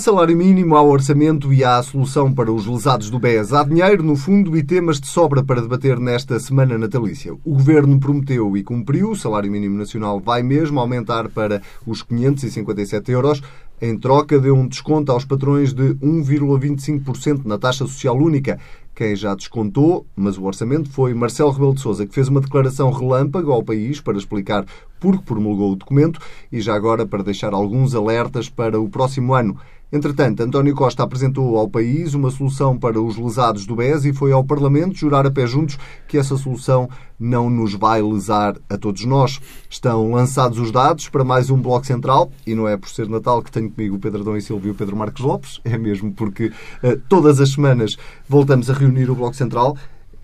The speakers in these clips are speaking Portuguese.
salário mínimo, há orçamento e há solução para os lesados do BES. Há dinheiro, no fundo, e temas de sobra para debater nesta semana natalícia. O Governo prometeu e cumpriu. O salário mínimo nacional vai mesmo aumentar para os 557 euros em troca de um desconto aos patrões de 1,25% na taxa social única. Quem já descontou, mas o orçamento foi Marcelo Rebelo de Sousa, que fez uma declaração relâmpago ao país para explicar por que promulgou o documento e já agora para deixar alguns alertas para o próximo ano. Entretanto, António Costa apresentou ao país uma solução para os lesados do BES e foi ao Parlamento jurar a pé juntos que essa solução não nos vai lesar a todos nós. Estão lançados os dados para mais um Bloco Central e não é por ser Natal que tenho comigo o Pedro Adão e Silvio e o Pedro Marcos Lopes, é mesmo porque uh, todas as semanas voltamos a reunir o Bloco Central.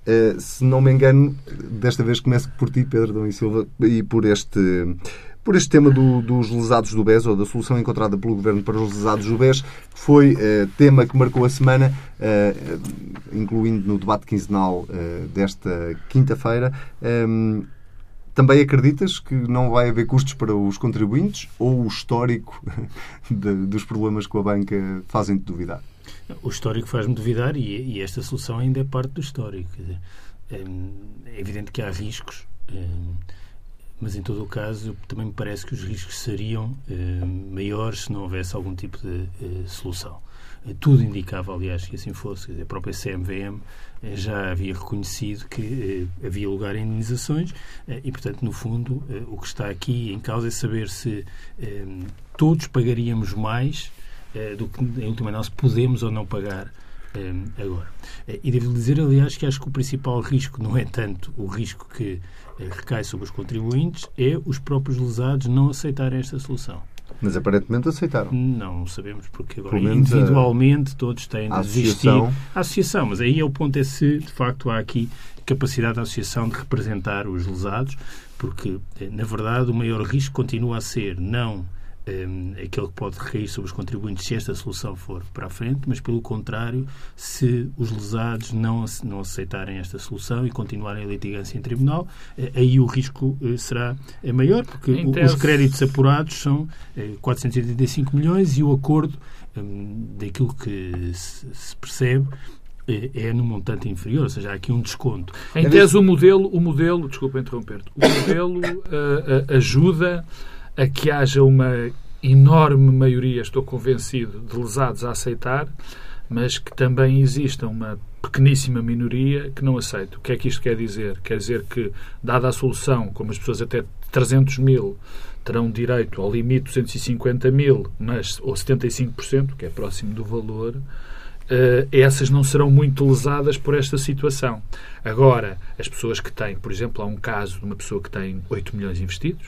Uh, se não me engano, desta vez começo por ti, Pedro Adão e Silva, e por este por este tema do, dos lesados do BES, ou da solução encontrada pelo Governo para os lesados do BES, foi uh, tema que marcou a semana, uh, incluindo no debate quinzenal desta quinta-feira. Um, também acreditas que não vai haver custos para os contribuintes ou o histórico de, dos problemas com a banca fazem-te duvidar? O histórico faz-me duvidar e, e, esta solução ainda é parte do histórico. É, é evidente que há riscos mas em todo o caso também me parece que os riscos seriam eh, maiores se não houvesse algum tipo de eh, solução. Eh, tudo indicava, aliás, que assim fosse. A própria CMVM eh, já havia reconhecido que havia lugar em indenizações e, portanto, no fundo, o que está aqui em causa é saber se todos pagaríamos mais do que, em última análise, podemos ou não pagar agora. E devo dizer, aliás, que acho que o principal risco não é tanto o risco que recai sobre os contribuintes é os próprios lesados não aceitarem esta solução. Mas aparentemente aceitaram. Não sabemos, porque agora individualmente a, todos têm de desistir. A associação, mas aí é o ponto é se de facto há aqui capacidade da associação de representar os lesados, porque eh, na verdade o maior risco continua a ser não um, aquele que pode recair sobre os contribuintes se esta solução for para a frente, mas pelo contrário, se os lesados não, não aceitarem esta solução e continuarem a litigância em tribunal, eh, aí o risco eh, será eh, maior, porque os créditos apurados são 485 milhões e o acordo um, daquilo que se, se percebe é no montante inferior, ou seja, há aqui um desconto. Em tese, o modelo, o modelo desculpa interromper-te, o modelo uh, uh, ajuda a que haja uma enorme maioria, estou convencido, de lesados a aceitar, mas que também exista uma pequeníssima minoria que não aceita. O que é que isto quer dizer? Quer dizer que, dada a solução, como as pessoas até 300 mil terão direito ao limite de 250 mil, mas, ou 75%, que é próximo do valor, uh, essas não serão muito lesadas por esta situação. Agora, as pessoas que têm, por exemplo, há um caso de uma pessoa que tem 8 milhões investidos,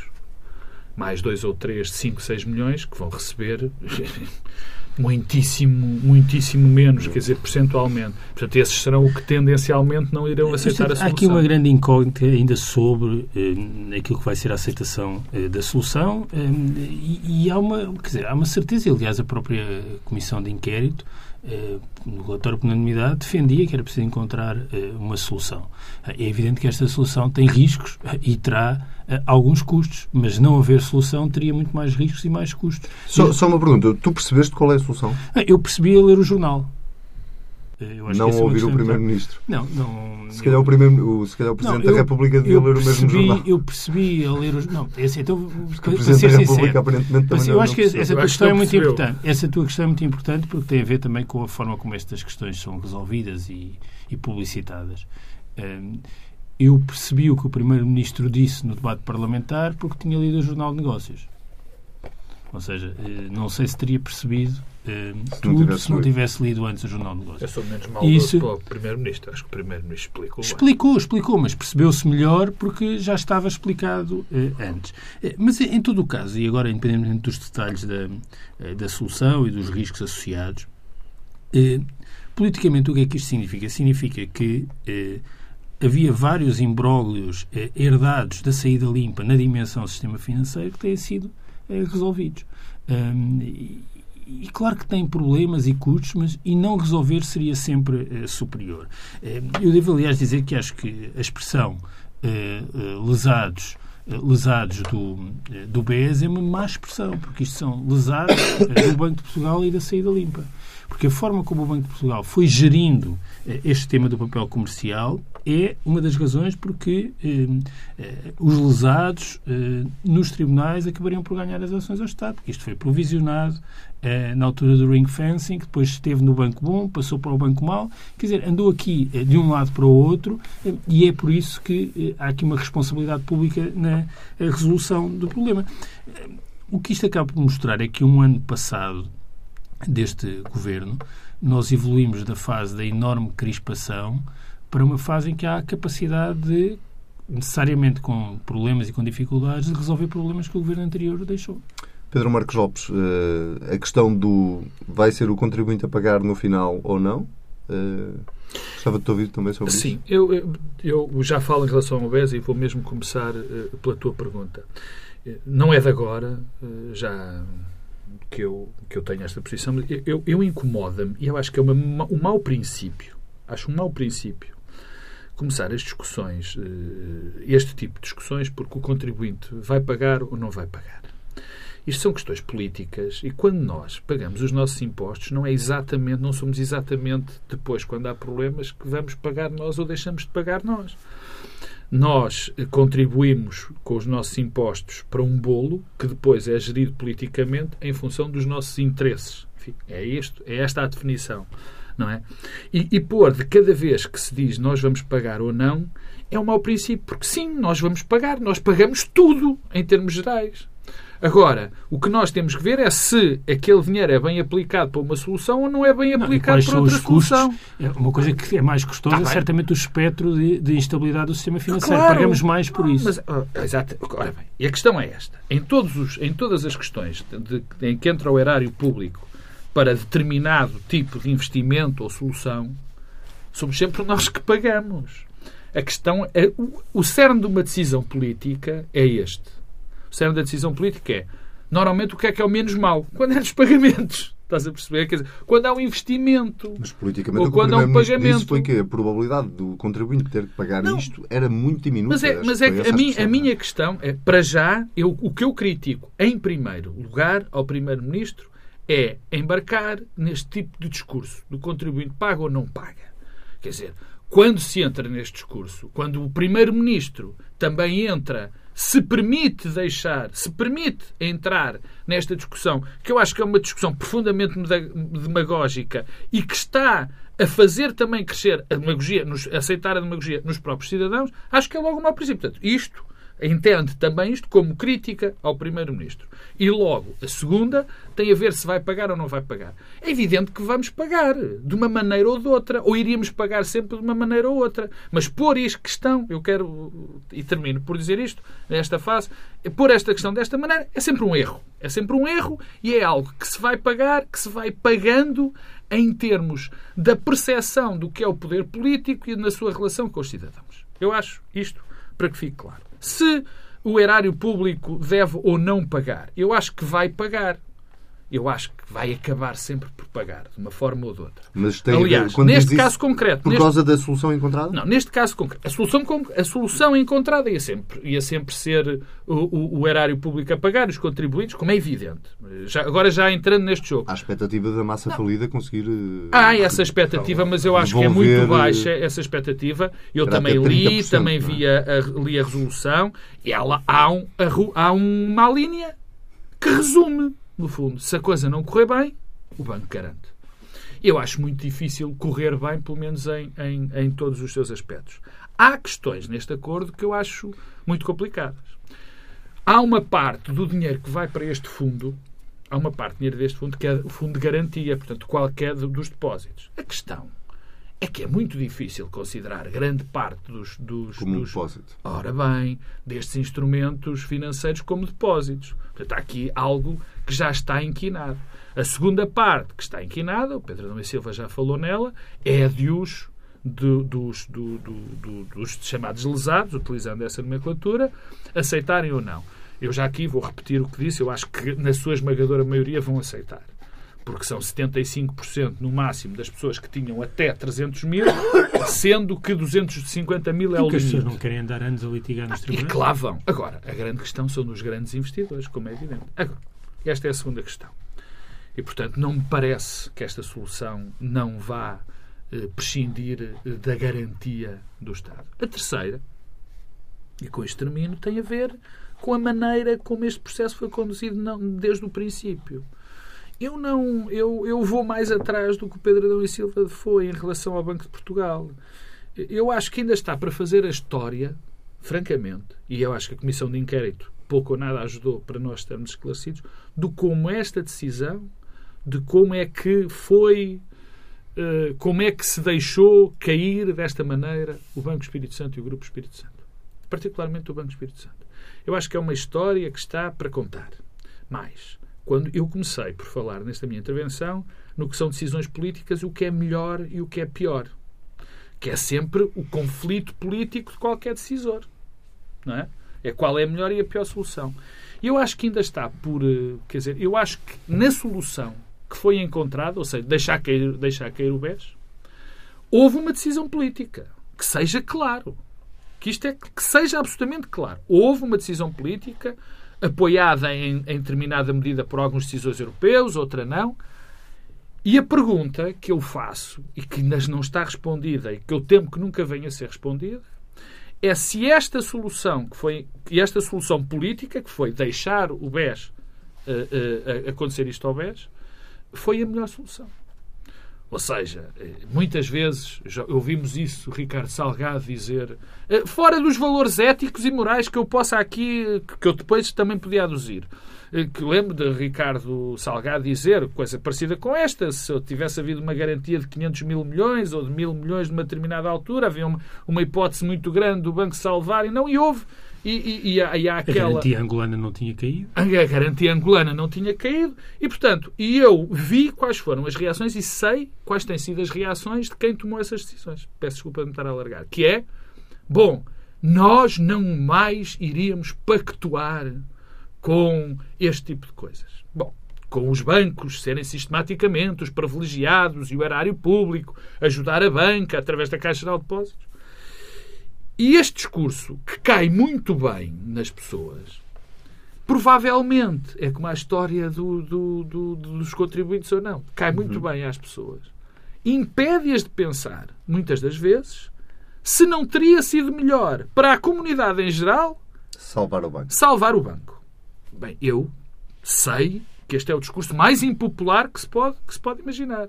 mais dois ou três, cinco, seis milhões, que vão receber muitíssimo, muitíssimo menos, quer dizer, percentualmente. Portanto, esses serão o que tendencialmente não irão aceitar a solução. Há aqui uma grande incógnita ainda sobre eh, aquilo que vai ser a aceitação eh, da solução eh, e, e, há, uma, quer dizer, há uma certeza, aliás a própria Comissão de Inquérito eh, no relatório por unanimidade, defendia que era preciso encontrar eh, uma solução. É evidente que esta solução tem riscos e terá eh, alguns custos, mas não haver solução teria muito mais riscos e mais custos. Só, só uma pergunta, tu percebeste qual é a solução? Eu percebi a ler o jornal não ouvir o Primeiro-Ministro. Não, não. Se calhar o, primeiro, se calhar o Presidente não, eu, da República devia ler o mesmo jornal. Eu percebi a ler os. Não, é assim, então. Porque o Presidente da República sincero, aparentemente também Eu acho que essa tua questão é muito importante. Essa tua questão é muito importante porque tem a ver também com a forma como estas questões são resolvidas e, e publicitadas. Um, eu percebi o que o Primeiro-Ministro disse no debate parlamentar porque tinha lido o Jornal de Negócios. Ou seja, eh, não sei se teria percebido se tudo se não tivesse lido antes o Jornal de Negócios. Eu sou menos maldoso Isso... para o Primeiro-Ministro. Acho que o Primeiro-Ministro explicou. Explicou, bem. explicou, mas percebeu-se melhor porque já estava explicado eh, antes. Eh, mas em todo o caso, e agora independentemente dos detalhes da, eh, da solução e dos riscos associados, eh, politicamente o que é que isto significa? Significa que havia vários imbróglios herdados da saída limpa na dimensão do sistema financeiro que têm sido resolvidos. Um, e, claro que tem problemas e custos, mas e não resolver seria sempre uh, superior. Uh, eu devo, aliás, dizer que acho que a expressão uh, lesados lesados do, do BES é uma má expressão, porque isto são lesados do Banco de Portugal e da saída limpa. Porque a forma como o Banco de Portugal foi gerindo este tema do papel comercial é uma das razões porque eh, eh, os lesados eh, nos tribunais acabariam por ganhar as ações ao Estado. Isto foi provisionado eh, na altura do ring fencing, depois esteve no banco bom, passou para o banco mau. Quer dizer, andou aqui eh, de um lado para o outro eh, e é por isso que há aqui uma responsabilidade pública na resolução do problema. O que isto acaba por mostrar é que um ano passado deste governo, nós evoluímos da fase da enorme crispação para uma fase em que há a capacidade de, necessariamente com problemas e com dificuldades, de resolver problemas que o governo anterior deixou. Pedro Marcos Lopes, eh, a questão do vai ser o contribuinte a pagar no final ou não? Eh, gostava de te ouvir também sobre Sim, isso. Sim, eu, eu já falo em relação ao BES e vou mesmo começar eh, pela tua pergunta. Não é de agora, já que eu, que eu tenho esta posição, mas eu, eu incomoda-me e eu acho que é uma, um mau princípio. Acho um mau princípio começar as discussões, este tipo de discussões, porque o contribuinte vai pagar ou não vai pagar. Isto são questões políticas e quando nós pagamos os nossos impostos, não é exatamente, não somos exatamente depois, quando há problemas, que vamos pagar nós ou deixamos de pagar nós. Nós contribuímos com os nossos impostos para um bolo que depois é gerido politicamente em função dos nossos interesses. Enfim, é, isto, é esta a definição. Não é? E, e pôr de cada vez que se diz nós vamos pagar ou não é um mau princípio, porque sim, nós vamos pagar, nós pagamos tudo em termos gerais. Agora, o que nós temos que ver é se aquele dinheiro é bem aplicado para uma solução ou não é bem aplicado não, para outra solução. É uma coisa que é mais custosa tá é certamente o espectro de, de, instabilidade do sistema financeiro. Claro, Pagamos mais por isso. Mas, oh, exato. Ora bem, e a questão é esta. Em, todos os, em todas as questões de, de, em que entra o erário público para determinado tipo de investimento ou solução, somos sempre nós que pagamos. A questão é, o, o cerne de uma decisão política é este o cerne da decisão política é normalmente o que é que é o menos mau? Quando é dos pagamentos. Estás a perceber? Quer dizer, quando há um investimento. Mas politicamente ou quando há um pagamento. foi que a probabilidade do contribuinte ter que pagar não. isto era muito diminuta. Mas é, mas é que a, mim, a minha questão é, para já, eu, o que eu critico, em primeiro lugar, ao Primeiro-Ministro, é embarcar neste tipo de discurso do contribuinte paga ou não paga. Quer dizer, quando se entra neste discurso, quando o Primeiro-Ministro também entra se permite deixar, se permite entrar nesta discussão, que eu acho que é uma discussão profundamente demagógica e que está a fazer também crescer a demagogia, nos, aceitar a demagogia nos próprios cidadãos, acho que é logo um mau princípio. Portanto, isto entende também isto como crítica ao Primeiro-Ministro. E logo, a segunda tem a ver se vai pagar ou não vai pagar. É evidente que vamos pagar, de uma maneira ou de outra, ou iríamos pagar sempre de uma maneira ou outra. Mas pôr isto questão, eu quero, e termino por dizer isto, nesta fase, pôr esta questão desta maneira é sempre um erro. É sempre um erro e é algo que se vai pagar, que se vai pagando em termos da percepção do que é o poder político e na sua relação com os cidadãos. Eu acho isto para que fique claro. Se o erário público deve ou não pagar, eu acho que vai pagar eu acho que vai acabar sempre por pagar, de uma forma ou de outra. Mas tem Aliás, neste caso concreto. Por neste... causa da solução encontrada? Não, neste caso concreto. A solução, a solução encontrada ia sempre, ia sempre ser o, o, o, erário público a pagar, os contribuintes, como é evidente. Já, agora já entrando neste jogo. Há a expectativa da massa não. falida conseguir. Há essa expectativa, mas eu acho que é muito baixa essa expectativa. Eu também li, também é? vi a, a, li a resolução e ela, há, um, a, há uma linha que resume no fundo, se a coisa não correr bem, o banco garante. Eu acho muito difícil correr bem, pelo menos em, em, em todos os seus aspectos. Há questões neste acordo que eu acho muito complicadas. Há uma parte do dinheiro que vai para este fundo, há uma parte do dinheiro deste fundo que é o fundo de garantia, portanto, qualquer dos depósitos. A questão é que é muito difícil considerar grande parte dos. dos como dos, depósito. Ora bem, destes instrumentos financeiros como depósitos. Portanto, há aqui algo que já está inquinado. A segunda parte que está inquinada, o Pedro Adão Silva já falou nela, é a de uso do, dos, do, do, dos chamados lesados, utilizando essa nomenclatura, aceitarem ou não. Eu já aqui vou repetir o que disse, eu acho que na sua esmagadora maioria vão aceitar porque são 75% no máximo das pessoas que tinham até 300 mil, sendo que 250 mil é e o que as limite. pessoas não querem andar anos a litigar nos E tribunais. que lá vão. Agora, a grande questão são nos grandes investidores, como é evidente. Agora, esta é a segunda questão. E, portanto, não me parece que esta solução não vá eh, prescindir eh, da garantia do Estado. A terceira, e com isto termino, tem a ver com a maneira como este processo foi conduzido não- desde o princípio. Eu não, eu, eu vou mais atrás do que o Pedro Adão e Silva foi em relação ao Banco de Portugal. Eu acho que ainda está para fazer a história, francamente, e eu acho que a Comissão de Inquérito pouco ou nada ajudou para nós estarmos esclarecidos, de como esta decisão, de como é que foi, eh, como é que se deixou cair desta maneira o Banco Espírito Santo e o Grupo Espírito Santo. Particularmente o Banco Espírito Santo. Eu acho que é uma história que está para contar. Mais, quando eu comecei por falar nesta minha intervenção no que são decisões políticas, o que é melhor e o que é pior. Que é sempre o conflito político de qualquer decisor. Não é? É qual é a melhor e a pior solução. E eu acho que ainda está por. eh, Quer dizer, eu acho que na solução que foi encontrada, ou seja, deixar cair, deixar cair o BES, houve uma decisão política. Que seja claro. Que isto é que seja absolutamente claro. Houve uma decisão política apoiada em, em determinada medida por alguns decisores europeus, outra não. E a pergunta que eu faço e que ainda não está respondida e que eu temo que nunca venha a ser respondida é se esta solução que foi esta solução política que foi deixar o BES eh, eh, acontecer isto ao BES foi a melhor solução. Ou seja, eh, muitas vezes ouvimos isso, Ricardo Salgado dizer eh, fora dos valores éticos e morais que eu possa aqui, que eu depois também podia aduzir. Eh, Que lembro de Ricardo Salgado dizer coisa parecida com esta. Se eu tivesse havido uma garantia de 500 mil milhões ou de mil milhões de uma determinada altura, havia uma, uma hipótese muito grande do banco salvar e não, e houve. E, e, e há, e há A aquela garantia angolana não tinha caído. a garantia angolana não tinha caído e, portanto, e eu vi quais foram as reações e sei quais têm sido as reações de quem tomou essas decisões. Peço desculpa de me estar a alargar. Que é, bom, nós não mais iríamos pactuar com este tipo de coisas. Bom, com os bancos serem sistematicamente os privilegiados e o erário público ajudar a banca através da Caixa de Depósitos. E este discurso, que cai muito bem nas pessoas, provavelmente é como a história do- do- do- dos contribuintes ou não, cai muito bem às pessoas, impede-as de pensar, muitas das vezes, se não teria sido melhor para a comunidade em geral Salvar o banco. salvar o banco. Bem, eu sei que este é o discurso mais impopular que se pode, que se pode imaginar.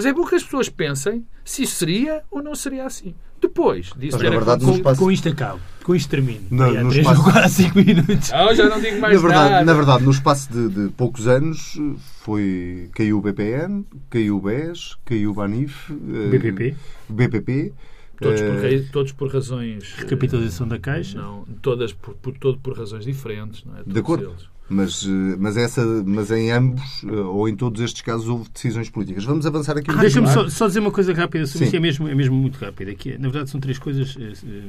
Mas é bom que as pessoas pensem se isso seria ou não seria assim. Depois disso Mas, verdade, no espaço- Com isto acabo. Com isto termino. Não, no espaço- quatro, cinco minutos. Não, já não digo mais Na verdade, nada. na verdade, no espaço de, de poucos anos eh, foi caiu o BPN, caiu o BES, caiu o Banif, eh, BPP. BPP. Todos eh, por, ra- todos por razões. eh, Recapitalização da Caixa. Não, todas por, por, todo por razões diferentes, não é? Todos acordo. eles. Mas, eh, mas, essa, mas em ambos, eh, ou em todos estes casos, houve decisões políticas. Vamos avançar aqui Ah, Deixa-me só, só dizer uma coisa rápida sobre Sim. É mesmo, é mesmo muito rápida. Que, é, na verdade, são três coisas. eh,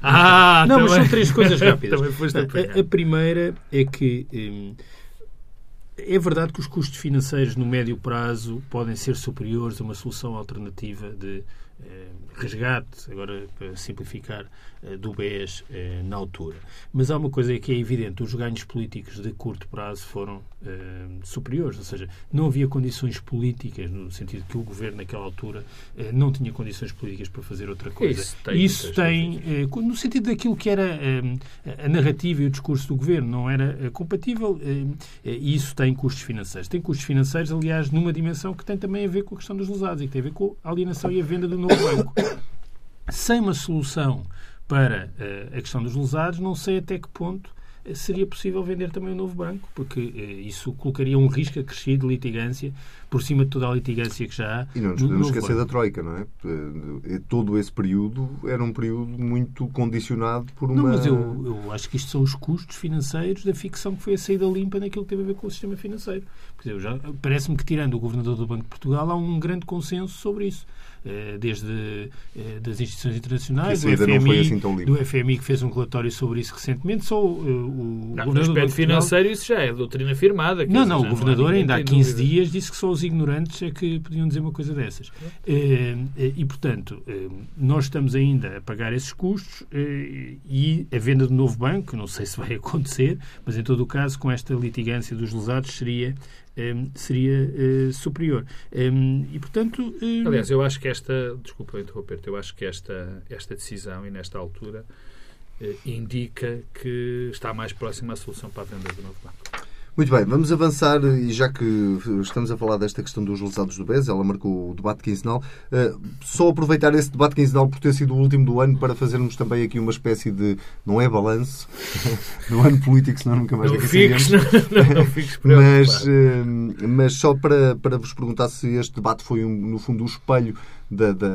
Ah, não, mas também- são três coisas rápidas. a, a primeira é que hum, é verdade que os custos financeiros no médio prazo podem ser superiores a uma solução alternativa de resgate, agora para simplificar, eh, do BES eh, na altura. Mas há uma coisa que é evidente: os ganhos políticos de curto prazo foram eh, superiores, ou seja, não havia condições políticas, no sentido que o governo, naquela altura, eh, não tinha condições políticas para fazer outra coisa. Isso tem Isso tem, eh, no sentido daquilo que era eh, a narrativa e o discurso do governo, não era eh, compatível eh, eh, e isso tem custos financeiros. Tem custos financeiros, aliás, numa dimensão que tem também a ver com a questão dos lesados e que tem a ver com a alienação e a venda do novo banco. Sem uma solução para eh, a questão dos lesados, não sei até que ponto eh, seria possível vender também o novo banco, porque eh, isso colocaria um risco acrescido de litigância por cima de toda a litigância que já há. E não nos no podemos esquecer banco. da Troika, não é? Todo esse período era um período muito condicionado por uma. Não, mas eu, eu acho que isto são os custos financeiros da ficção que foi a saída limpa naquilo que teve a ver com o sistema financeiro. Parece-me que, tirando o Governador do Banco de Portugal, há um grande consenso sobre isso. Eh, Desde eh, das instituições internacionais, do FMI, assim do FMI que fez um relatório sobre isso recentemente, só eh, o não, no aspecto financeiro isso já é doutrina firmada. Não, não, o governador ainda há 15 dúvida. dias disse que só os ignorantes é que podiam dizer uma coisa dessas. É. E, portanto, nós estamos ainda a pagar esses custos e a venda do novo banco, não sei se vai acontecer, mas em todo o caso, com esta litigância dos lesados, seria seria uh, superior. Um, e, portanto... Uh... Aliás, eu acho que esta... Desculpa interromper-te. Eu acho que esta, esta decisão, e nesta altura, uh, indica que está mais próxima a solução para a venda do novo banco. Muito bem, vamos avançar e já que estamos a falar desta questão dos lesados do BES, ela marcou o debate quinzenal, uh, só aproveitar esse debate quinzenal por ter sido o último do ano para fazermos também aqui uma espécie de, não é balanço, no ano político, senão nunca mais não fiques, não, não, não fiques mas, uh, mas só para, para vos perguntar se este debate foi, um, no fundo, o um espelho da, da,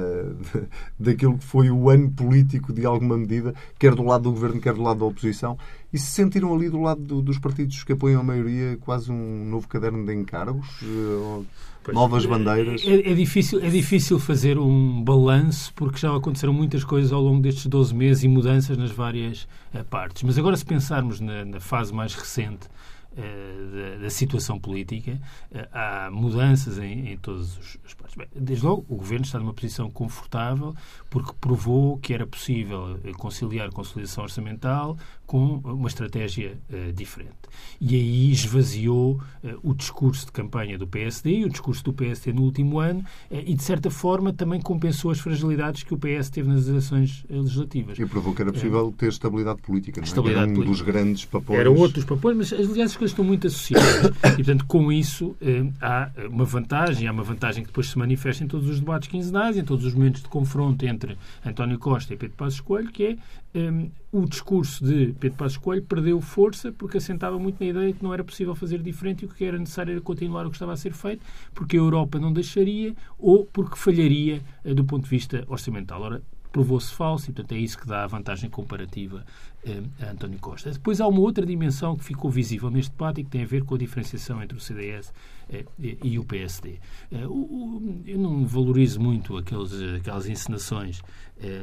daquilo que foi o ano político de alguma medida, quer do lado do governo, quer do lado da oposição, e se sentiram ali do lado do, dos partidos que apoiam a maioria quase um novo caderno de encargos? Eh, pois, novas bandeiras? É, é, difícil, é difícil fazer um balanço porque já aconteceram muitas coisas ao longo destes 12 meses e mudanças nas várias uh, partes. Mas agora, se pensarmos na, na fase mais recente, eh, da, da, situação política, eh, há mudanças em, em todos os aspectos. Desde logo, o Governo está numa posição confortável porque provou que era possível eh, conciliar consolidação orçamental com uma estratégia uh, diferente. E aí esvaziou uh, o discurso de campanha do PSD e o discurso do PSD no último ano uh, e, de certa forma, também compensou as fragilidades que o PS teve nas eleições legislativas. E provou que era possível ter estabilidade política. Não é? Estabilidade era um política. dos grandes papões. Eram outros papões, mas, aliás, as coisas estão muito associadas. e, portanto, com isso, há uma vantagem, há uma vantagem que depois se manifesta em todos os debates quinzenais, em todos os momentos de confronto entre António Costa e Pedro Passos Coelho, que é um, o discurso de Pedro Passos Coelho perdeu força porque assentava muito na ideia de que não era possível fazer diferente e o que era necessário era continuar o que estava a ser feito, porque a Europa não deixaria ou porque falharia uh, do ponto de vista orçamental. Ora, provou-se falso e, portanto, é isso que dá a vantagem comparativa uh, a António Costa. Depois há uma outra dimensão que ficou visível neste debate e que tem a ver com a diferenciação entre o CDS uh, e o PSD. eu não valorizo muito aqueles, aquelas encenações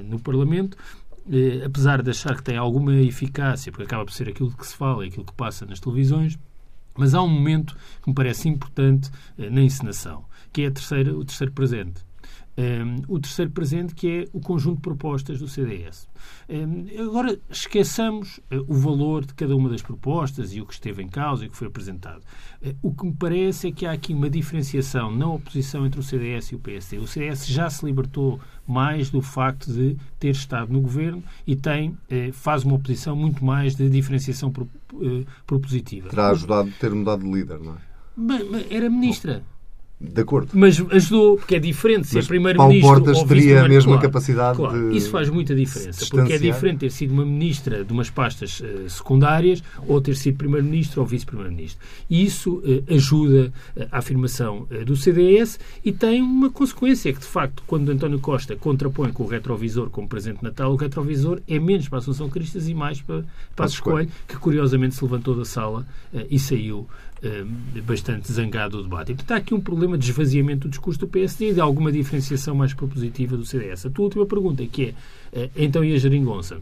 no Parlamento, eh, apesar de achar que tem alguma eficácia, porque acaba por ser aquilo que se fala, aquilo que passa nas televisões, mas há um momento que me parece importante eh, na encenação, que é terceira, o terceiro presente. Um, o terceiro presente, que é o conjunto de propostas do CDS. Um, agora, esqueçamos uh, o valor de cada uma das propostas e o que esteve em causa e o que foi apresentado. Uh, o que me parece é que há aqui uma diferenciação na oposição entre o CDS e o PSD. O CDS já se libertou mais do facto de ter estado no governo e tem, uh, faz uma oposição muito mais de diferenciação pro, propositiva. Terá ajudado a ter mudado de líder, não é? Mas era ministra. De acordo. Mas ajudou, porque é diferente ser primeiro-ministro ou Portas teria a mesma claro, capacidade claro, de. Isso faz muita diferença, porque é diferente ter sido uma ministra de umas pastas uh, secundárias ou ter sido primeiro-ministro ou vice-primeiro-ministro. E isso uh, ajuda uh, a afirmação do CDS e tem uma consequência, que de facto, quando António Costa contrapõe com o retrovisor como presente de Natal, o retrovisor é menos para a Assunção Cristas e mais para, para a Escolha, que curiosamente se levantou da sala e saiu bastante zangado o debate. E, portanto, há aqui um problema de esvaziamento do discurso do PSD e de alguma diferenciação mais propositiva do CDS. A tua última pergunta, que é, eh, então, e a geringonça?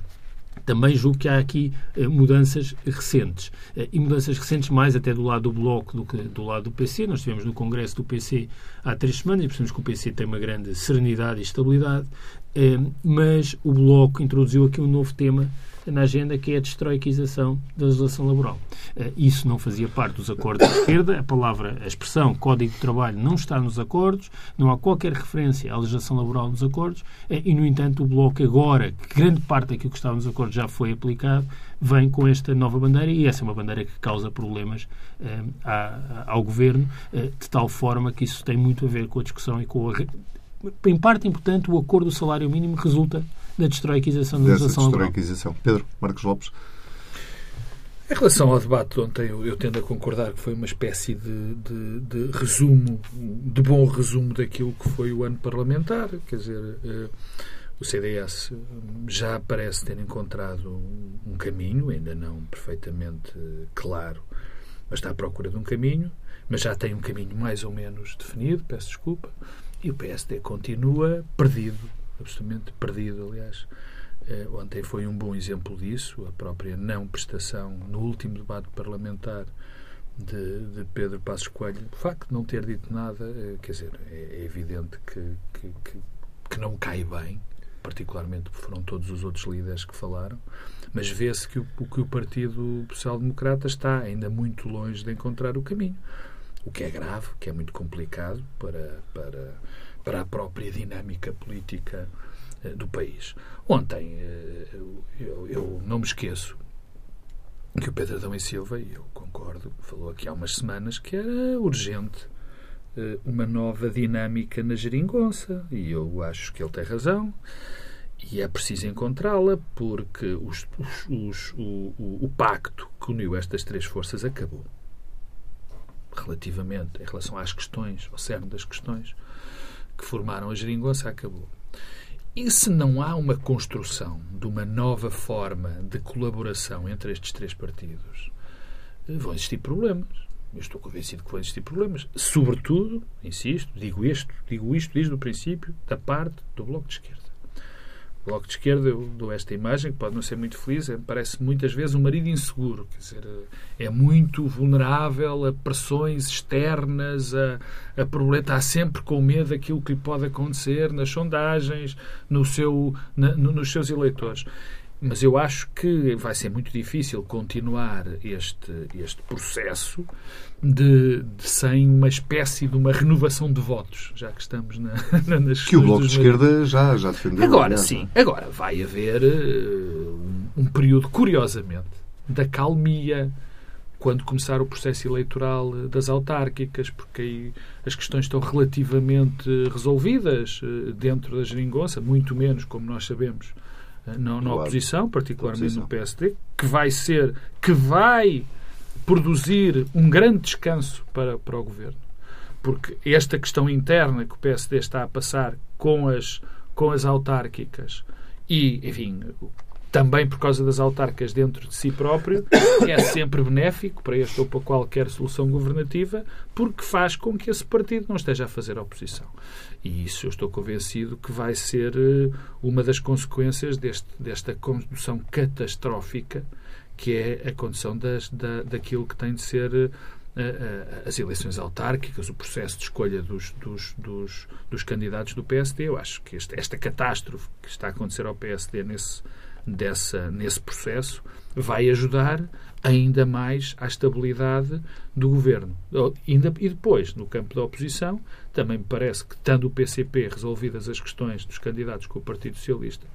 Também julgo que há aqui uh, mudanças recentes. E mudanças recentes mais até do lado do Bloco do que do lado do PC. Nós estivemos no Congresso do PC há três semanas e percebemos que o PC tem uma grande serenidade e estabilidade. Mas o Bloco introduziu aqui um novo tema na agenda, que é a destroiquização da legislação laboral. Eh, isso não fazia parte dos acordos de esquerda. A palavra, a expressão Código de Trabalho não está nos acordos, não há qualquer referência à legislação laboral nos acordos eh, e, no entanto, o Bloco agora, grande parte daquilo que estava nos acordos já foi aplicado, vem com esta nova bandeira e essa é uma bandeira que causa problemas eh, ao Governo, de tal forma que isso tem muito a ver com a discussão e com a em parte importante, o acordo do salário mínimo resulta da destroiquização da legislação destroiquização. Pedro Marcos Lopes. Em relação ao debate de ontem, eu, eu, tendo a concordar que foi uma espécie de, de, de, resumo, de bom resumo daquilo que foi o ano parlamentar. Quer dizer, eh, o CDS já parece ter encontrado um caminho, ainda não perfeitamente claro, mas está à procura de um caminho, mas já tem um caminho mais ou menos definido, peço desculpa, e o PSD continua perdido absolutamente perdido, aliás, ontem foi um bom exemplo disso, a própria não prestação no último debate parlamentar de, de, Pedro Passos Coelho, o facto de não ter dito nada, quer dizer, é, é evidente que, que, que, que, não cai bem, particularmente foram todos os outros líderes que falaram, mas vê-se que o, que o Partido Social Democrata está ainda muito longe de encontrar o caminho, o que é grave, que é muito complicado para, para, para a própria dinâmica política eh, do país. Ontem, eh, eu, eu não me esqueço que o Pedro Adão e Silva, e eu concordo, falou aqui há umas semanas que era urgente eh, uma nova dinâmica na geringonça. E eu acho que ele tem razão. E é preciso encontrá-la porque os, os, os, o, o, o, pacto que uniu estas três forças acabou. Relativamente, em relação às questões, ao cerne das questões que formaram a geringonça, acabou. E se não há uma construção de uma nova forma de colaboração entre estes três partidos, vão existir problemas. Eu estou convencido que vão existir problemas. Sobretudo, insisto, digo isto, digo isto desde o princípio, da parte do Bloco de Esquerda. Bloco de Esquerda, eu dou esta imagem, que pode não ser muito feliz, é, parece muitas vezes um marido inseguro. Quer dizer, é muito vulnerável a pressões externas, a, a problema, está sempre com medo daquilo que lhe pode acontecer nas sondagens, no seu, na, no, nos seus eleitores. Mas eu acho que vai ser muito difícil continuar este, este processo de, de, sem uma espécie de uma renovação de votos, já que estamos na, na, nas Que o Bloco de Esquerda já, já defendeu. Agora sim, agora vai haver uh, um, um período, curiosamente, da calmia quando começar o processo eleitoral das autárquicas, porque aí as questões estão relativamente resolvidas uh, dentro da geringonça, muito menos, como nós sabemos, na, na oposição, particularmente oposição. no PSD, que vai ser, que vai produzir um grande descanso para, para o governo. Porque esta questão interna que o PSD está a passar com as, com as autárquicas e, enfim, também por causa das autarcas dentro de si próprio, é sempre benéfico para este ou para qualquer solução governativa, porque faz com que esse partido não esteja a fazer oposição. E isso eu estou convencido que vai ser eh, uma das consequências deste, desta condução catastrófica que é a condução das, da, daquilo que tem de ser uh, uh, as eleições autárquicas, o processo de escolha dos, dos, dos, dos candidatos do PSD. Eu acho que este, esta catástrofe que está a acontecer ao PSD nesse, dessa, nesse processo vai ajudar ainda mais à estabilidade do governo. E depois, no campo da oposição, também me parece que, estando o PCP resolvidas as questões dos candidatos com o Partido Socialista,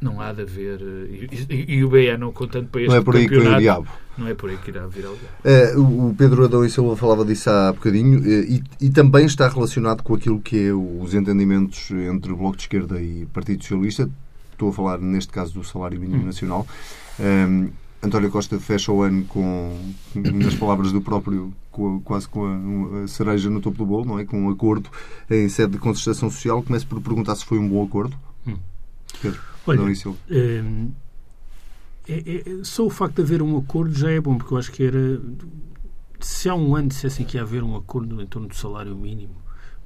não há de haver. Eh, e, e, o BE não contando para este Não é por aí que o diabo. Não é por aí que irá vir ao diabo. É, o Pedro Adão e Silva falava disso há bocadinho eh, e, e, também está relacionado com aquilo que é os entendimentos entre o Bloco de Esquerda e Partido Socialista. Estou a falar, neste caso, do salário mínimo hum. nacional. Um, António Costa fecha o ano com, nas palavras do próprio, com, quase com a, a, cereja no topo do bolo, não é? Com um acordo em sede de contestação social. Começo por perguntar se foi um bom acordo. Hum. Pedro, Olha, hum, é, é, só o facto de haver um acordo já é bom, porque eu acho que era. Se há um ano dissessem que ia haver um acordo em torno do salário mínimo,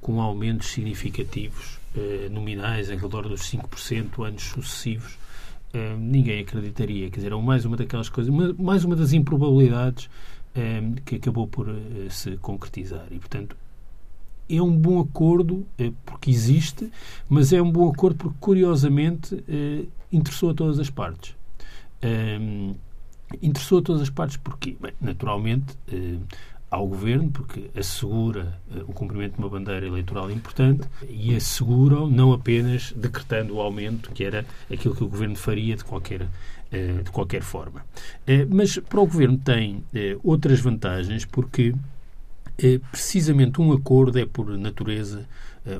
com aumentos significativos, eh, nominais, em redor dos 5%, anos sucessivos, eh, ninguém acreditaria. Quer dizer, é mais uma daquelas coisas, uma, mais uma das improbabilidades eh, que acabou por eh, se concretizar. E, portanto, é um bom acordo porque existe, mas é um bom acordo porque, curiosamente, interessou a todas as partes. interessou a todas as partes porque, naturalmente, ao governo, porque assegura uh, o cumprimento de uma bandeira eleitoral importante e assegura não apenas decretando o aumento, que era aquilo que o governo faria de qualquer, uh, de qualquer forma. Uh, mas para o governo tem outras vantagens, porque precisamente um acordo é, por natureza,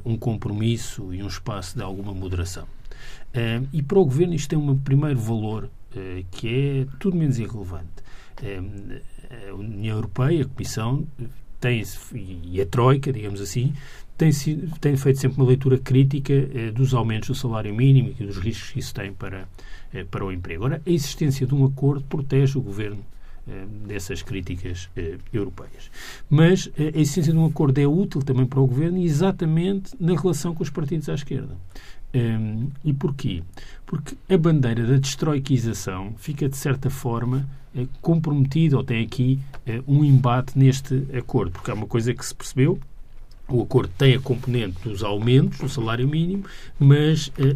um compromisso e um espaço de alguma moderação. e para o governo isto tem um primeiro valor que é tudo menos irrelevante a União Europeia, a Comissão, tem, e a Troika, digamos assim, tem, tem feito sempre uma leitura crítica eh, dos aumentos do salário mínimo e dos riscos que isso tem para, eh, para o emprego. Ora, a existência de um acordo protege o governo eh, dessas críticas eh, europeias. Mas eh, a existência de um acordo é útil também para o governo exatamente na relação com os partidos à esquerda. Um, e porquê? Porque a bandeira da destroiquização fica, de certa forma, eh, comprometida, ou tem aqui eh, um embate neste acordo, porque é uma coisa que se percebeu, o acordo tem a componente dos aumentos do salário mínimo, mas eh,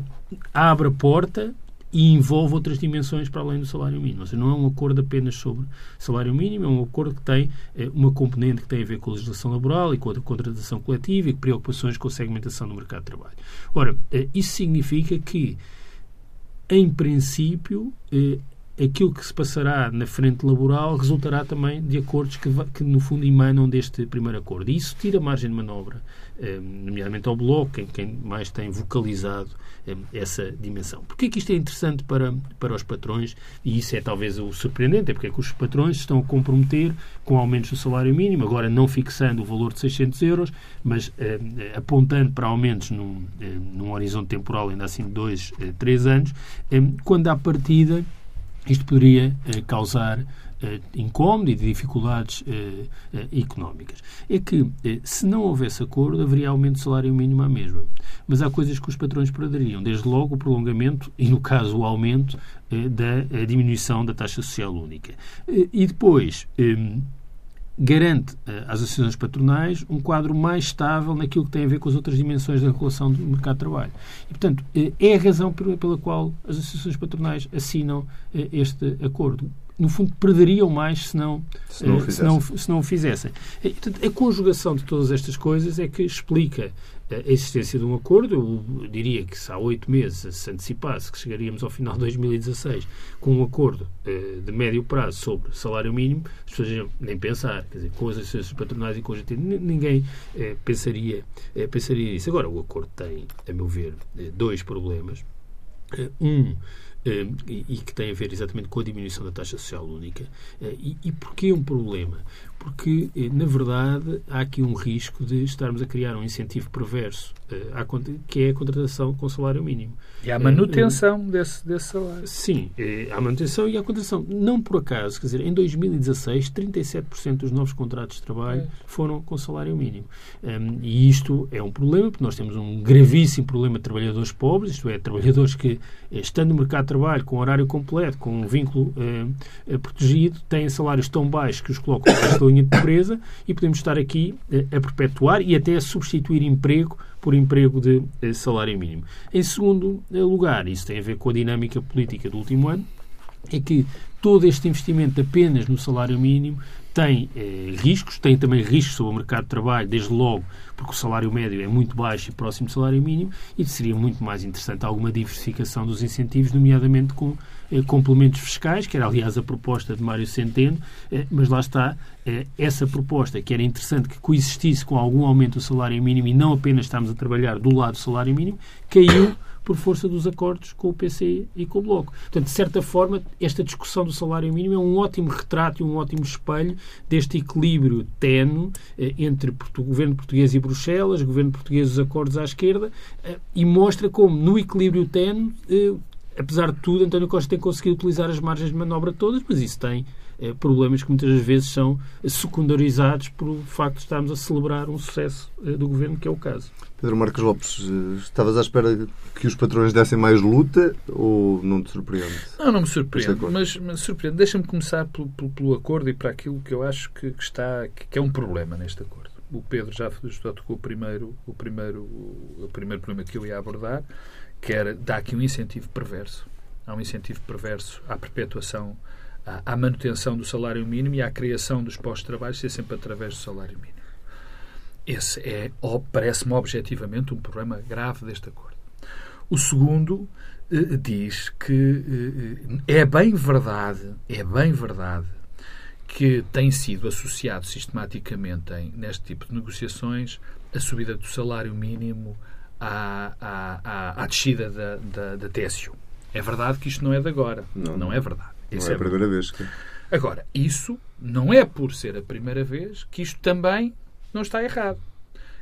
abre a porta e envolve outras dimensões para além do salário mínimo. Ou seja, não é um acordo apenas sobre salário mínimo, é um acordo que tem eh, uma componente que tem a ver com a legislação laboral e com a contratação coletiva e preocupações com a segmentação do mercado de trabalho. Ora, eh, isso significa que, em princípio, eh, aquilo que se passará na frente laboral resultará também de acordos que, que, no fundo, emanam deste primeiro acordo. E isso tira margem de manobra, eh, nomeadamente ao Bloco, quem, quem mais tem vocalizado eh, essa dimensão. Porquê é que isto é interessante para, para os patrões? E isso é talvez o surpreendente, é porque é que os patrões estão a comprometer com aumentos do salário mínimo, agora não fixando o valor de 600 euros, mas eh, apontando para aumentos num, num horizonte temporal ainda assim de dois, três anos, quando à partida isto poderia eh, causar eh, incómodo e dificuldades eh, económicas. É que, se não houvesse acordo, haveria aumento do salário mínimo à mesma. Mas há coisas que os patrões perderiam, desde logo o prolongamento e, no caso, o aumento da diminuição da taxa social única. e depois garante uh, às associações patronais um quadro mais estável naquilo que tem a ver com as outras dimensões da regulação do mercado de trabalho. E, portanto, uh, é a razão pela qual as associações patronais assinam uh, este acordo. No fundo, perderiam mais se não, se não, se não, se não o fizessem. A conjugação de todas estas coisas é que explica a existência de um acordo. Eu diria que se há oito meses se antecipasse que chegaríamos ao final de 2016 com um acordo eh, de médio prazo sobre salário mínimo, as pessoas nem pensar. Quer dizer, com as associações patronais e com a gente, ninguém eh, pensaria, eh, pensaria nisso. Agora, o acordo tem, a meu ver, dois problemas. um, e que tem a ver exatamente com a diminuição da taxa social única. E, e porquê um problema? Porque, eh, na verdade, há aqui um risco de estarmos a criar um incentivo perverso, eh, que é a contratação com salário mínimo. E a manutenção é, desse, desse salário. Sim, a manutenção e a contratação. Não por acaso, quer dizer, em 2016, 37% dos novos contratos de trabalho é. foram com salário mínimo. Um, e isto é um problema, porque nós temos um gravíssimo problema de trabalhadores pobres, isto é, trabalhadores que, estando no mercado de trabalho, com horário completo, com um vínculo uh, protegido, têm salários tão baixos que os colocam linha de pobreza e podemos estar aqui eh, a perpetuar e até a substituir emprego por emprego de eh, salário mínimo. Em segundo eh, lugar, isso tem a ver com a dinâmica política do último ano, é que todo este investimento apenas no salário mínimo tem eh, riscos, tem também riscos sobre o mercado de trabalho, desde logo porque o salário médio é muito baixo e próximo do salário mínimo, e seria muito mais interessante alguma diversificação dos incentivos, nomeadamente com complementos fiscais, que era aliás a proposta de Mário Centeno, eh, mas lá está, eh, essa proposta que era interessante que coexistisse com algum aumento do salário mínimo e não apenas estamos a trabalhar do lado do salário mínimo, caiu por força dos acordos com o PC e com o Bloco. Portanto, de certa forma, esta discussão do salário mínimo é um ótimo retrato e um ótimo espelho deste equilíbrio tenue eh, entre o governo português e Bruxelas, o governo português e os acordos à esquerda, eh, e mostra como, no equilíbrio tenue, eh, apesar de tudo, António Costa tem conseguido utilizar as margens de manobra todas, mas isso tem eh, problemas que muitas vezes são secundarizados por facto de estarmos a celebrar um sucesso eh, do governo, que é o caso. Pedro Marcos Lopes, eh, estavas à espera que os patrões dessem mais luta ou não te surpreende? Não, não me surpreende, mas, mas surpreende. Deixa-me começar pelo, pelo, pelo, acordo e para aquilo que eu acho que, que está, que, é um problema neste acordo. O Pedro já, já tocou o primeiro, o, primeiro, o primeiro problema que eu ia abordar, que era dar aqui um incentivo perverso. Há um incentivo perverso à perpetuação, à, à manutenção do salário mínimo e à criação dos postos de trabalho ser sempre através do salário mínimo. Esse é, parece-me objetivamente, um problema grave deste acordo. O segundo eh, diz que eh, é bem verdade, é bem verdade que tem sido associado sistematicamente em, neste tipo de negociações a subida do salário mínimo à, à, à, à descida da, da, da TSU. É verdade que isto não é de agora. Não, não é verdade. Isso não é, é a primeira vez. Que... Agora, isso não é por ser a primeira vez que isto também não está errado.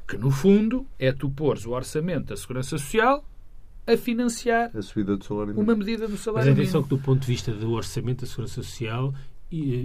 Que, no fundo, é tu pôres o orçamento da Segurança Social a financiar a subida do salário uma medida do salário Mas atenção que, do ponto de vista do orçamento da Segurança Social,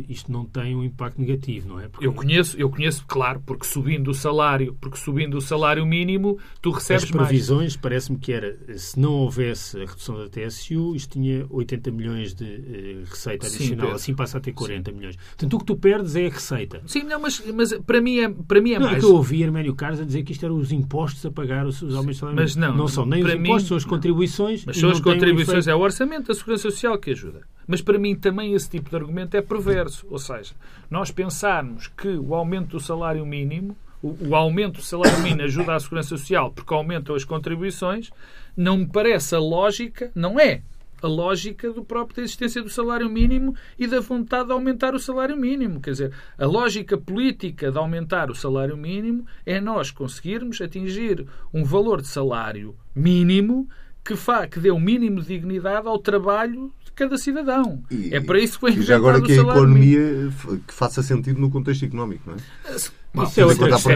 isto não tem um impacto negativo, não é? Porque... Eu conheço, eu conheço, claro, porque subindo o salário, porque subindo o salário mínimo, tu recebes As previsões, parece-me que era, se não houvesse a redução da TSU, isto tinha 80 milhões de uh, receita adicional, Sim, assim passa a ter 40 Sim. milhões. Portanto, o que tu perdes é a receita. Sim, não, mas, mas para mim é, para mim é não, mais... É que eu ouvi Arménio Carlos a dizer que isto eram os impostos a pagar os, os aumentos salariais. Mas não, não são nem os impostos, mim, são as contribuições. Mas são as contribuições, um é o orçamento da Segurança Social que ajuda. Mas para mim também esse tipo de argumento é perverso. Ou seja, nós pensarmos que o aumento do salário mínimo, o, o aumento do salário mínimo ajuda à Segurança Social porque aumentam as contribuições, não me parece a lógica, não é a lógica do próprio da existência do salário mínimo e da vontade de aumentar o salário mínimo. Quer dizer, a lógica política de aumentar o salário mínimo é nós conseguirmos atingir um valor de salário mínimo que, fa, que dê o um mínimo de dignidade ao trabalho cada cidadão. E, é para isso que foi inventado já agora que a economia mínimo. que faça sentido no contexto económico, não é? Bom, isso, é outra isso,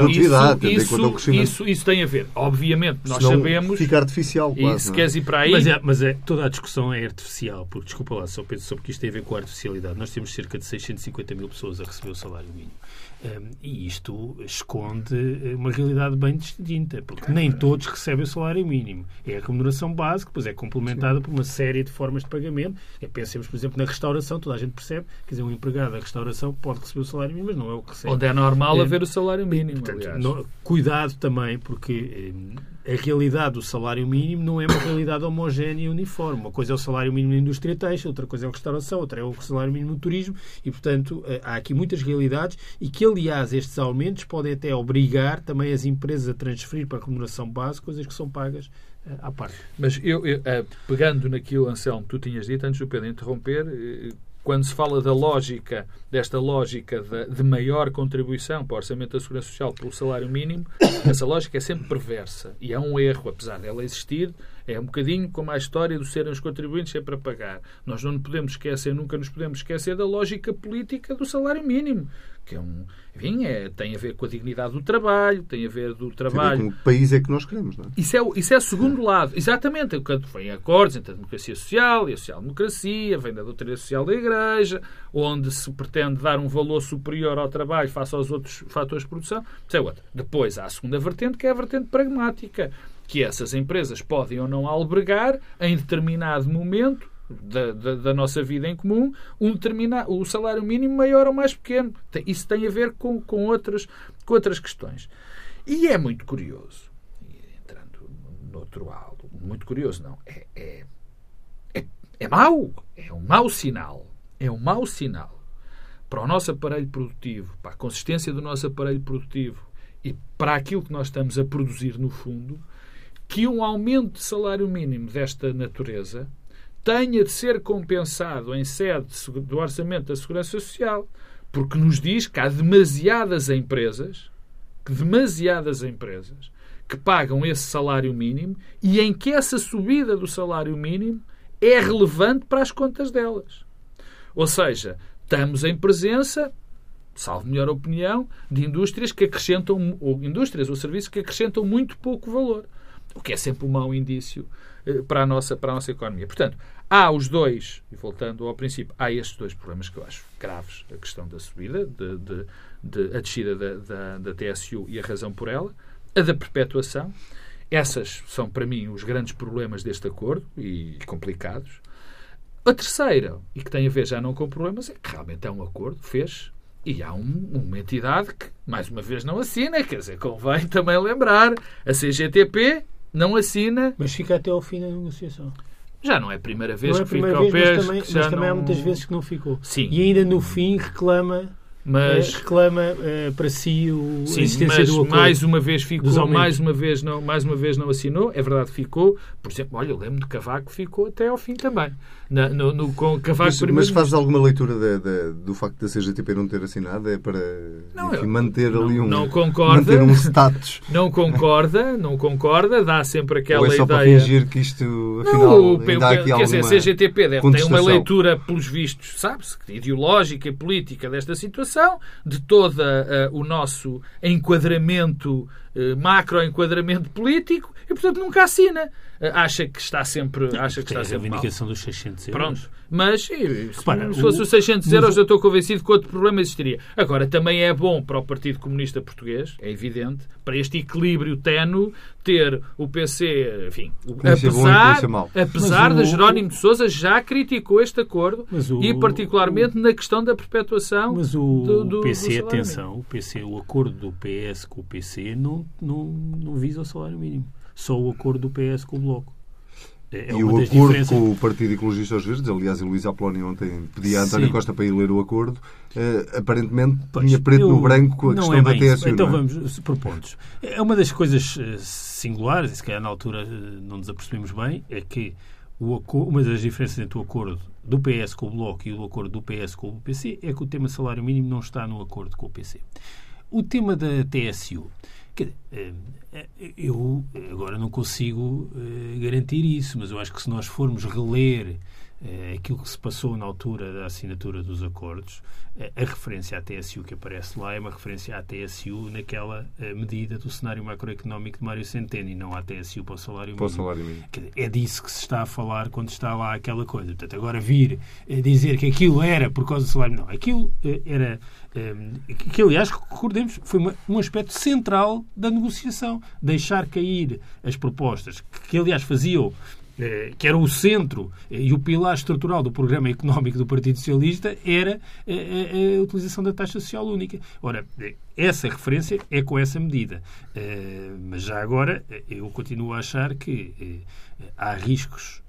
isso, isso, isso, tem a ver. Obviamente, nós Senão sabemos. Fica artificial, quase, E se é? queres ir para aí. Mas, é, mas é, toda a discussão é artificial, porque, desculpa lá, só penso sobre que isto tem a ver com a artificialidade. Nós temos cerca de 650 mil pessoas a receber o salário mínimo. Um, e isto esconde uma realidade bem distinta, porque nem todos recebem o salário mínimo. É a remuneração básica, depois é complementada por uma série de formas de pagamento. É, pensemos, por exemplo, na restauração, toda a gente percebe, quer dizer, um empregado da restauração pode receber o salário mínimo, mas não é o que recebe. Onde é normal é, haver o salário mínimo. Portanto, no, cuidado também, porque a realidade do salário mínimo não é uma realidade homogénea e uniforme. Uma coisa é o salário mínimo na indústria têxtil, outra coisa é a restauração, outra é o salário mínimo no turismo e, portanto, eh, há aqui muitas realidades e que, aliás, estes aumentos podem até obrigar também as empresas a transferir para a remuneração base coisas que são pagas eh, à parte. Mas eu, eu eh, pegando naquilo, Anselmo, que tu tinhas dito, antes do Pedro interromper, quando se fala da lógica, desta lógica de, de, maior contribuição para o Orçamento da Segurança Social pelo salário mínimo, essa lógica é sempre perversa. E é um erro, apesar dela existir, é um bocadinho como a história do serem os contribuintes sempre a pagar. Nós não podemos esquecer, nunca nos podemos esquecer da lógica política do salário mínimo que é um, enfim, é, tem a ver com a dignidade do trabalho, tem a ver do trabalho. Tem a ver com o país é que nós queremos, não é? Isso é, isso é o segundo lado. Exatamente. Quando vem acordos entre a democracia social e a social-democracia, vem da doutrina social da Igreja, onde se pretende dar um valor superior ao trabalho face aos outros fatores de produção. Isso é outra. Depois há a segunda vertente, que é a vertente pragmática, que essas empresas podem ou não albergar em determinado momento da, da, da, nossa vida em comum, um determinado, o salário mínimo maior ou mais pequeno. Isso tem a ver com, com, outras, com outras questões. E é muito curioso, entrando no outro lado, muito curioso, não, é, é, é, é mau, é um mau sinal, é um mau sinal para o nosso aparelho produtivo, para a consistência do nosso aparelho produtivo e para aquilo que nós estamos a produzir no fundo, que um aumento de salário mínimo desta natureza tenha de ser compensado em sede do Orçamento da Segurança Social, porque nos diz que há demasiadas empresas, demasiadas empresas, que pagam esse salário mínimo e em que essa subida do salário mínimo é relevante para as contas delas. Ou seja, estamos em presença, salvo melhor opinião, de indústrias que acrescentam, ou indústrias ou serviços que acrescentam muito pouco valor, o que é sempre um mau indício eh, para a nossa, para a nossa economia. Portanto, há os dois, e voltando ao princípio, há estes dois problemas que eu acho graves: a questão da subida, de, de, de a descida da, da, da TSU e a razão por ela, a da perpetuação. Essas são, para mim, os grandes problemas deste acordo e complicados. A terceira, e que tem a ver já não com problemas, é que realmente é um acordo, fez, e há um, uma entidade que, mais uma vez, não assina. Quer dizer, convém também lembrar, a CGTP não assina. Mas fica até ao fim da negociação. Já não é a primeira vez não é que fica ao pé. Mas também, mas também há muitas vezes que não ficou. Sim. E ainda no fim reclama mas reclama uh, para si o, sim, a existência mas do acordo. mais uma vez ficou, mais uma vez não, mais uma vez não assinou. É verdade, ficou. Por exemplo, olha, eu lembro de Cavaco ficou até ao fim também. Na, no, no, com Cavaco mas, mas fazes alguma leitura de, de, do facto da CGTP não ter assinado? É para não, enfim, manter não, ali um não concorda, manter um status. Não concorda, não concorda, dá sempre aquela Ou é só ideia. para fingir que isto afinal não, ainda há aqui quer alguma dizer, a CGTP deve ter uma leitura pelos vistos, sabe-se, ideológica e política desta situação perpetuação, de todo uh, o nosso enquadramento, uh, macro-enquadramento político, e, portanto, nunca assina. Uh, acha que está sempre, acha que está a sempre reivindicação dos 600 euros. Pronto. Mas, se, Repara, se fosse os 600 euros, eu estou convencido que outro problema existiria. Agora, também é bom para o Partido Comunista Português, é evidente, para este equilíbrio tenue, ter o PC, enfim, apesar, apesar de Jerónimo de Sousa já criticou este acordo o, e particularmente o, na questão da perpetuação mas o do, do PC, do atenção, o PC, o acordo do PS com o PC não, não, não visa o salário mínimo, só o acordo do PS com o Bloco. É e o acordo com o Partido Ecologista aos Verdes, aliás, a Luísa Apolónio ontem pedia a António Sim. Costa para ir ler o acordo, uh, aparentemente pois, tinha preto eu... no branco com a questão é da TSU. Então é? vamos por pontos. É uma das coisas eh, singulares, e se calhar na altura eh, não nos apercebemos bem, é que o uma das diferenças entre o acordo do PS com o Bloco e o acordo do PS com o PC é que o tema salário mínimo não está no acordo com o PC. O tema da TSU eh, eu agora não consigo eh, garantir isso, mas eu acho que se nós formos reler aquilo que se passou na altura da assinatura dos acordos, a referência à TSU que aparece lá é uma referência à TSU naquela medida do cenário macroeconómico de Mário Centeno e não à TSU para o salário para mínimo. Salário mínimo. É disso que se está a falar quando está lá aquela coisa. Portanto, agora vir dizer que aquilo era por causa do salário, não. Aquilo era que, aliás, recordemos, foi uma, um aspecto central da negociação. Deixar cair as propostas, que, que aliás faziam eh, que era o centro eh, e o pilar estrutural do programa económico do Partido Socialista, era eh, a, utilização da taxa social única. Ora, essa referência é com essa medida. Mas já agora, eu continuo a achar que há riscos,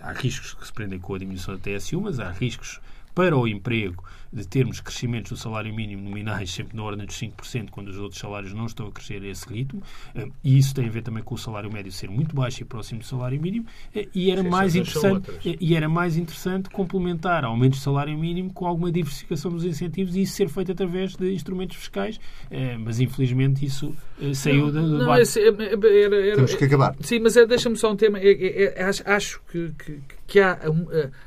há riscos que se prendem com a diminuição da TSU, mas há riscos para o emprego de termos crescimentos do salário mínimo nominais sempre na ordem dos 5%, quando os outros salários não estão a crescer a esse ritmo, eh, e isso tem a ver também com o salário médio ser muito baixo e próximo do salário mínimo, eh, e era, Sim, mais interessante, eh, e era mais interessante complementar aumentos de salário mínimo com alguma diversificação dos incentivos e isso ser feito através de instrumentos fiscais, mas infelizmente isso saiu não, do não, esse, era, era, Temos que acabar. Sim, mas é, deixa-me só um tema. É, é, é, acho que, que, que há,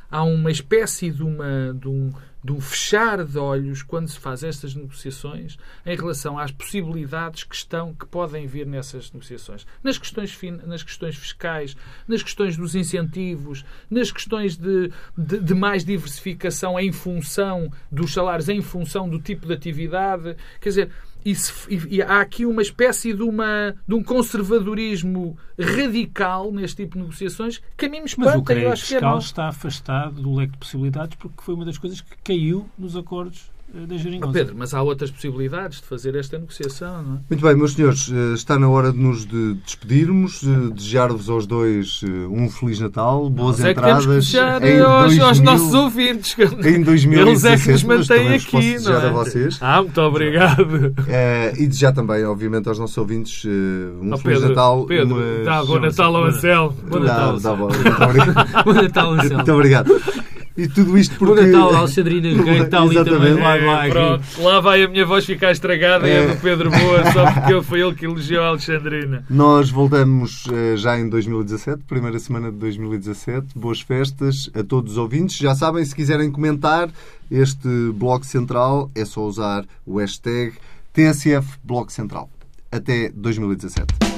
há uma espécie de, uma, de um um fechar de olhos quando se faz estas negociações em relação às possibilidades que estão que podem vir nessas negociações. Nas questões nas questões fiscais nas questões dos incentivos nas questões de, de, de mais diversificação em função dos salários em função do tipo de atividade. Quer dizer e, se, e, e, há aqui uma espécie de, uma, de um conservadorismo radical neste tipo de negociações que a mim me espanta. Mas o crédito acho fiscal é está afastado do leque de possibilidades porque foi uma das coisas que caiu nos acordos da geringonça. Pedro, mas há outras possibilidades de fazer esta negociação, não é? Muito bem, meus senhores, eh, está na hora de nos despedirmos, desejar-vos aos dois eh, um Feliz Natal, boas Nós entradas. É que em aos, 2000, aos nossos ouvintes. Em 2017, Eles é que nos mantêm aqui, não é? a vocês. Ah, muito obrigado. e desejar também, obviamente, aos nossos ouvintes um oh, Feliz Pedro, Natal. Pedro, uma... dá bom Natal ao Anselmo. Bom Natal, bom. Muito obrigado. bom Natal, Anselmo. Muito obrigado. E tudo isto porque... O Natal, Alexandrina Gay está ali também. Lá, lá, Pronto, lá vai a minha voz ficar estragada é. e a do Pedro Boa, só porque foi ele que elogiou a Alexandrina. Nós voltamos uh, já em 2017, primeira semana de 2017. Boas festas a todos os ouvintes. Já sabem, se quiserem comentar este Bloco Central, é só usar o hashtag TSF Bloco Central. Até 2017.